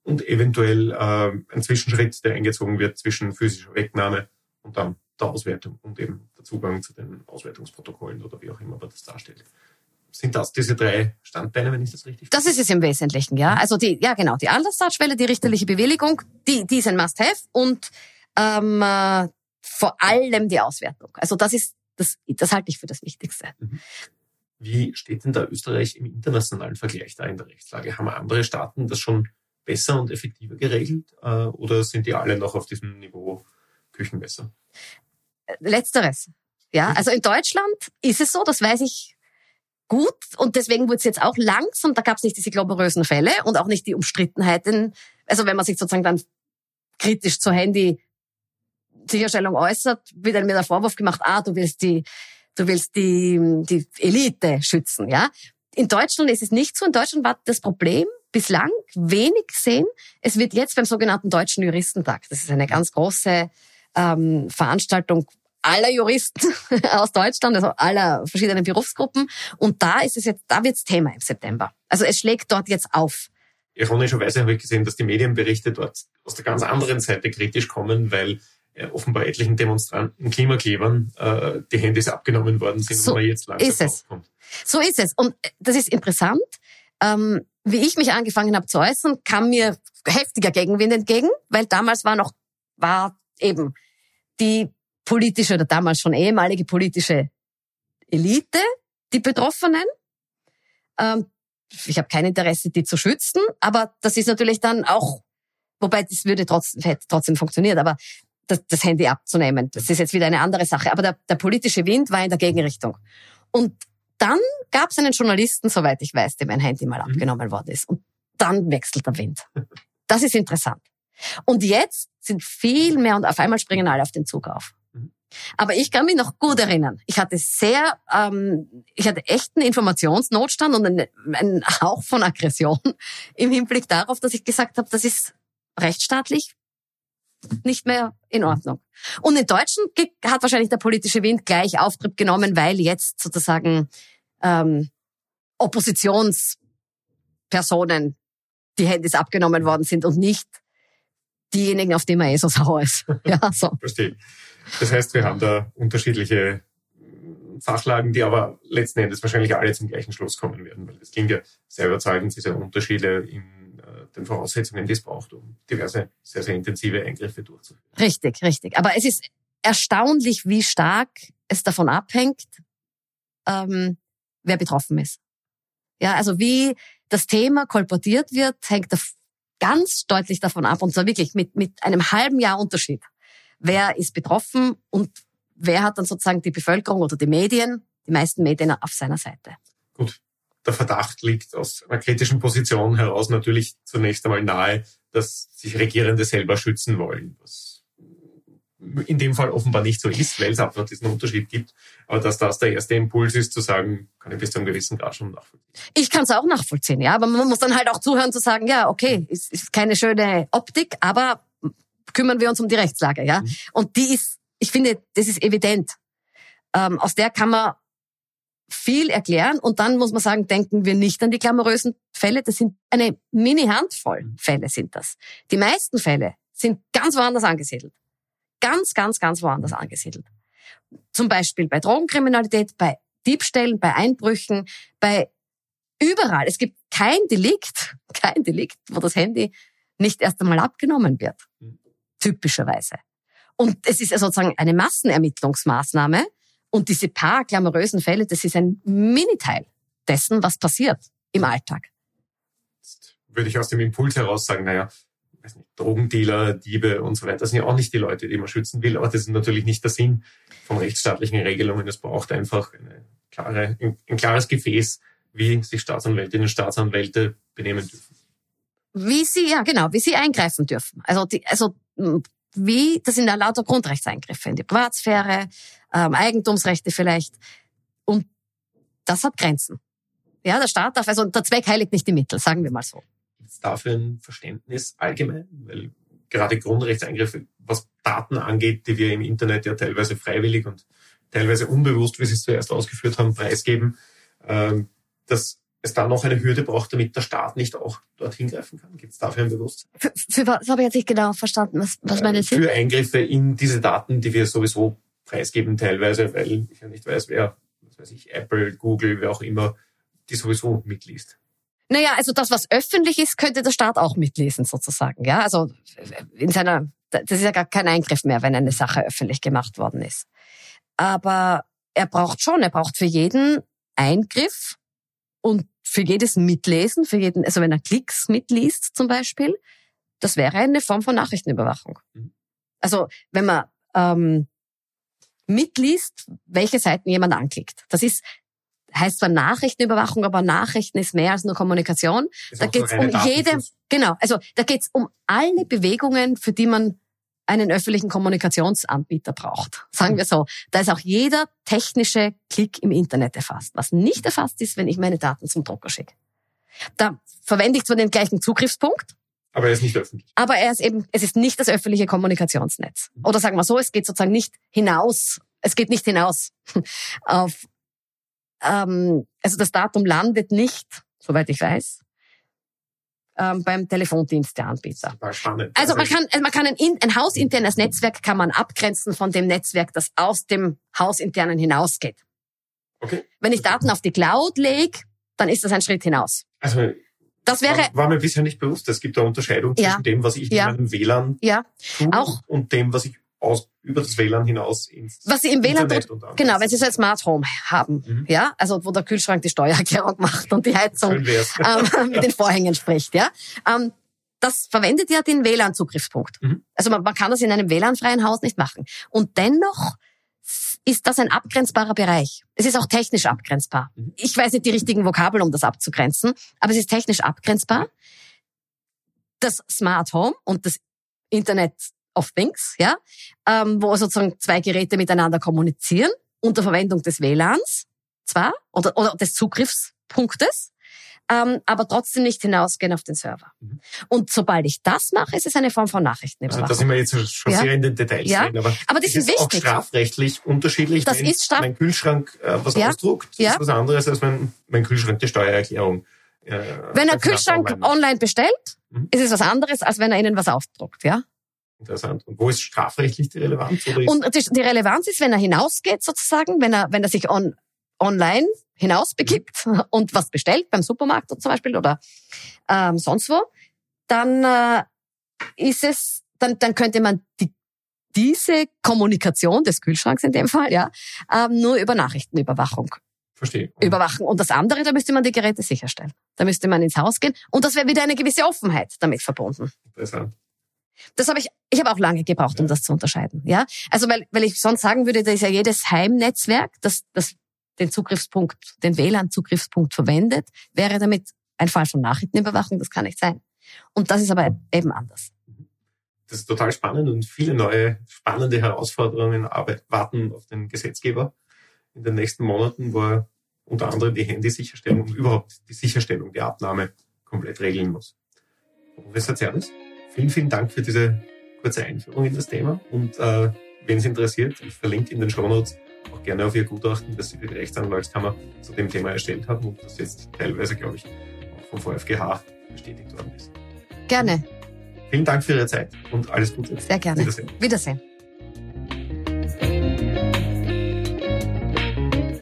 und eventuell äh, ein Zwischenschritt, der eingezogen wird zwischen physischer Wegnahme und dann der Auswertung und eben der Zugang zu den Auswertungsprotokollen oder wie auch immer man das darstellt. Sind das diese drei Standbeine, wenn ich das richtig Das ist es im Wesentlichen, ja. Also die, ja genau, die Altersdartschwelle, die richterliche Bewilligung, die, die ist ein Must-Have und ähm, äh, vor allem die Auswertung. Also das ist, das, das halte ich für das Wichtigste. Mhm. Wie steht denn da Österreich im internationalen Vergleich da in der Rechtslage? Haben andere Staaten das schon besser und effektiver geregelt äh, oder sind die alle noch auf diesem Niveau Küchenmesser? Letzteres. Ja, mhm. also in Deutschland ist es so, das weiß ich gut und deswegen wurde es jetzt auch langsam, da gab es nicht diese glamourösen Fälle und auch nicht die Umstrittenheiten. Also wenn man sich sozusagen dann kritisch zur Handy Sicherstellung äußert, wird mir der Vorwurf gemacht, ah, du willst die, du willst die, die Elite schützen, ja. In Deutschland ist es nicht so. In Deutschland war das Problem bislang wenig gesehen. Es wird jetzt beim sogenannten Deutschen Juristentag, das ist eine ganz große ähm, Veranstaltung aller Juristen aus Deutschland, also aller verschiedenen Berufsgruppen. Und da ist es jetzt, da wird's Thema im September. Also es schlägt dort jetzt auf. Ironischerweise habe ich gesehen, dass die Medienberichte dort aus der ganz anderen Seite kritisch kommen, weil offenbar etlichen Demonstranten, Klimaklebern äh, die Handys abgenommen worden sind, so wo man jetzt langsam ist es. Aufkommt. So ist es. Und äh, das ist interessant. Ähm, wie ich mich angefangen habe zu äußern, kam mir heftiger Gegenwind entgegen, weil damals war noch, war eben die politische oder damals schon ehemalige politische Elite, die Betroffenen. Ähm, ich habe kein Interesse, die zu schützen, aber das ist natürlich dann auch, wobei das würde trotzdem, hätte trotzdem funktioniert, aber das, das Handy abzunehmen, das ist jetzt wieder eine andere Sache. Aber der, der politische Wind war in der Gegenrichtung. Und dann gab es einen Journalisten, soweit ich weiß, dem ein Handy mal mhm. abgenommen worden ist. Und dann wechselt der Wind. Das ist interessant. Und jetzt sind viel mehr und auf einmal springen alle auf den Zug auf. Mhm. Aber ich kann mich noch gut erinnern. Ich hatte sehr, ähm, ich hatte echten Informationsnotstand und einen, einen Hauch von Aggression im Hinblick darauf, dass ich gesagt habe, das ist rechtsstaatlich nicht mehr in Ordnung. Und in Deutschland hat wahrscheinlich der politische Wind gleich Auftrieb genommen, weil jetzt sozusagen ähm, Oppositions Personen die Handys abgenommen worden sind und nicht diejenigen, auf die man eh so sauer ist. Ja, so. Verstehe. Das heißt, wir haben da unterschiedliche Sachlagen, die aber letzten Endes wahrscheinlich alle zum gleichen Schluss kommen werden, weil es klingt ja sehr überzeugend, diese Unterschiede in äh, den Voraussetzungen, die es braucht, um diverse, sehr, sehr intensive Eingriffe durchzuführen. Richtig, richtig. Aber es ist erstaunlich, wie stark es davon abhängt, ähm, wer betroffen ist. Ja, also wie das Thema kolportiert wird, hängt ganz deutlich davon ab, und zwar wirklich mit, mit einem halben Jahr Unterschied. Wer ist betroffen und wer hat dann sozusagen die Bevölkerung oder die Medien, die meisten Medien auf seiner Seite. Gut, der Verdacht liegt aus einer kritischen Position heraus natürlich zunächst einmal nahe, dass sich Regierende selber schützen wollen, was in dem Fall offenbar nicht so ist, weil es einfach diesen Unterschied gibt. Aber dass das der erste Impuls ist, zu sagen, kann ich bis zu einem gewissen Grad schon nachvollziehen. Ich kann es auch nachvollziehen, ja, aber man muss dann halt auch zuhören zu sagen, ja, okay, ist, ist keine schöne Optik, aber kümmern wir uns um die Rechtslage, ja. Mhm. Und die ist ich finde, das ist evident. Ähm, aus der kann man viel erklären und dann muss man sagen, denken wir nicht an die glamourösen Fälle. Das sind eine Mini-Handvoll Fälle sind das. Die meisten Fälle sind ganz woanders angesiedelt. Ganz, ganz, ganz woanders angesiedelt. Zum Beispiel bei Drogenkriminalität, bei Diebstählen, bei Einbrüchen, bei überall. Es gibt kein Delikt, kein Delikt, wo das Handy nicht erst einmal abgenommen wird. Mhm. Typischerweise. Und es ist sozusagen eine Massenermittlungsmaßnahme. Und diese paar glamourösen Fälle, das ist ein Miniteil dessen, was passiert im Alltag. Jetzt würde ich aus dem Impuls heraus sagen, naja, weiß nicht, Drogendealer, Diebe und so weiter, das sind ja auch nicht die Leute, die man schützen will, aber das ist natürlich nicht der Sinn von rechtsstaatlichen Regelungen. Es braucht einfach eine klare, ein, klares Gefäß, wie sich Staatsanwältinnen und Staatsanwälte benehmen dürfen. Wie sie, ja genau, wie sie eingreifen dürfen. Also, die, also wie, das sind ja lauter Grundrechtseingriffe in die Privatsphäre, ähm, Eigentumsrechte vielleicht. Und das hat Grenzen. Ja, der Staat darf, also der Zweck heiligt nicht die Mittel, sagen wir mal so. Gibt es dafür ein Verständnis allgemein? Weil gerade Grundrechtseingriffe, was Daten angeht, die wir im Internet ja teilweise freiwillig und teilweise unbewusst, wie Sie es zuerst ausgeführt haben, preisgeben, ähm, das es da noch eine Hürde braucht, damit der Staat nicht auch dorthin greifen kann? Gibt es dafür ein Bewusstsein? Für, für was habe ich jetzt nicht genau verstanden? Was, was meinen Sie? Für Eingriffe in diese Daten, die wir sowieso preisgeben teilweise, weil ich ja nicht weiß, wer, was weiß ich, Apple, Google, wer auch immer, die sowieso mitliest. Naja, also das, was öffentlich ist, könnte der Staat auch mitlesen sozusagen. Ja, also in seiner, das ist ja gar kein Eingriff mehr, wenn eine Sache öffentlich gemacht worden ist. Aber er braucht schon, er braucht für jeden Eingriff und für jedes Mitlesen, für jeden, also wenn er Klicks mitliest zum Beispiel, das wäre eine Form von Nachrichtenüberwachung. Mhm. Also wenn man ähm, mitliest, welche Seiten jemand anklickt. Das ist heißt zwar Nachrichtenüberwachung, aber Nachrichten ist mehr als nur Kommunikation. Ist da geht es um jede, genau, also da geht es um alle Bewegungen, für die man einen öffentlichen Kommunikationsanbieter braucht. Sagen wir so. Da ist auch jeder technische Klick im Internet erfasst. Was nicht erfasst ist, wenn ich meine Daten zum Drucker schicke. Da verwende ich zwar den gleichen Zugriffspunkt, aber er ist nicht öffentlich. Aber er ist eben, es ist nicht das öffentliche Kommunikationsnetz. Oder sagen wir so, es geht sozusagen nicht hinaus. Es geht nicht hinaus auf, ähm, also das Datum landet nicht, soweit ich weiß, ähm, beim Telefondienst der Anbieter. Spannend. Also man kann, man kann ein, ein hausinternes Netzwerk kann man abgrenzen von dem Netzwerk, das aus dem hausinternen hinausgeht. Okay. Wenn ich Daten auf die Cloud lege, dann ist das ein Schritt hinaus. Also das wäre war, war mir bisher nicht bewusst. Es gibt eine Unterscheidung ja. zwischen dem, was ich ja. in meinem WLAN ja. tue Auch. und dem, was ich aus, über das WLAN hinaus ins Was Sie im WLAN tut, genau, wenn Sie so ein Smart Home haben, mhm. ja, also wo der Kühlschrank die Steuererklärung macht und die Heizung ähm, mit den Vorhängen spricht, ja, ähm, das verwendet ja den WLAN-Zugriffspunkt. Mhm. Also man, man kann das in einem WLAN-freien Haus nicht machen. Und dennoch ist das ein abgrenzbarer Bereich. Es ist auch technisch abgrenzbar. Mhm. Ich weiß nicht die richtigen Vokabel, um das abzugrenzen, aber es ist technisch abgrenzbar. Das Smart Home und das Internet of Things, ja, ähm, wo sozusagen zwei Geräte miteinander kommunizieren unter Verwendung des WLANs zwar oder, oder des Zugriffspunktes, ähm, aber trotzdem nicht hinausgehen auf den Server. Mhm. Und sobald ich das mache, ist es eine Form von Nachrichtenüberwachung. Also da sind wir jetzt schon ja. sehr in den Details ja. drin, aber, aber das ist, ist wichtig. auch strafrechtlich unterschiedlich. Das wenn ist straf mein Kühlschrank äh, was ja. ausdruckt, ja. ist was anderes als wenn mein Kühlschrank die Steuererklärung Äh, wenn er Kühlschrank online, online bestellt, mhm. ist es was anderes, als wenn er Ihnen was aufdruckt, ja? Interessant. Und wo ist strafrechtlich die Relevanz? und die, die, Relevanz ist, wenn er hinausgeht sozusagen, wenn er, wenn er sich on, online hinausbegibt mhm. und was bestellt, beim Supermarkt zum Beispiel oder ähm, sonst wo, dann äh, ist es, dann, dann könnte man die, diese Kommunikation des Kühlschranks in dem Fall, ja, ähm, nur über Nachrichtenüberwachung Verstehe. überwachen. Und das andere, da müsste man die Geräte sicherstellen. Da müsste man ins Haus gehen und das wäre wieder eine gewisse Offenheit damit verbunden. Interessant. Das habe ich, ich habe auch lange gebraucht, um das zu unterscheiden. Ja, also weil, weil ich sonst sagen würde, da ist ja jedes Heimnetzwerk, das, das den Zugriffspunkt, den WLAN-Zugriffspunkt verwendet, wäre damit ein Fall von Nachrichtenüberwachung. Das kann nicht sein. Und das ist aber eben anders. Das ist total spannend und viele neue spannende Herausforderungen warten auf den Gesetzgeber in den nächsten Monaten, wo er unter anderem die Handysicherstellung und überhaupt die Sicherstellung der Abnahme komplett regeln muss. Professor Zerdes, vielen, vielen Dank für diese kurze Einführung in das Thema und äh, wenn es interessiert, ich verlinke in den Show Notes auch gerne auf Ihr Gutachten, das Sie für die Rechtsanwaltskammer zu dem Thema erstellt haben und das jetzt teilweise, glaube ich, auch vom VfGH bestätigt worden ist. Gerne. Vielen Dank für Ihre Zeit und alles Gute. Sehr gerne. Wiedersehen. Wiedersehen.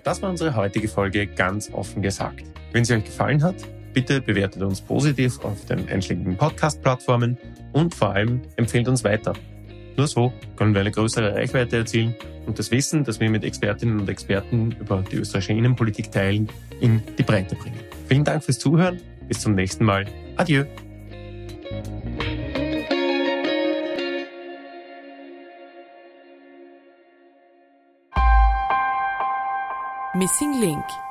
Das war unsere heutige Folge ganz offen gesagt. Wenn sie euch gefallen hat, bitte bewertet uns positiv auf den einschlägigen Podcast-Plattformen und vor allem empfehlt uns weiter. Nur so können wir eine größere Reichweite erzielen und das Wissen, das wir mit Expertinnen und Experten über die österreichische Innenpolitik teilen, in die Breite bringen. Vielen Dank fürs Zuhören. Bis zum nächsten Mal. Adieu. Missing Link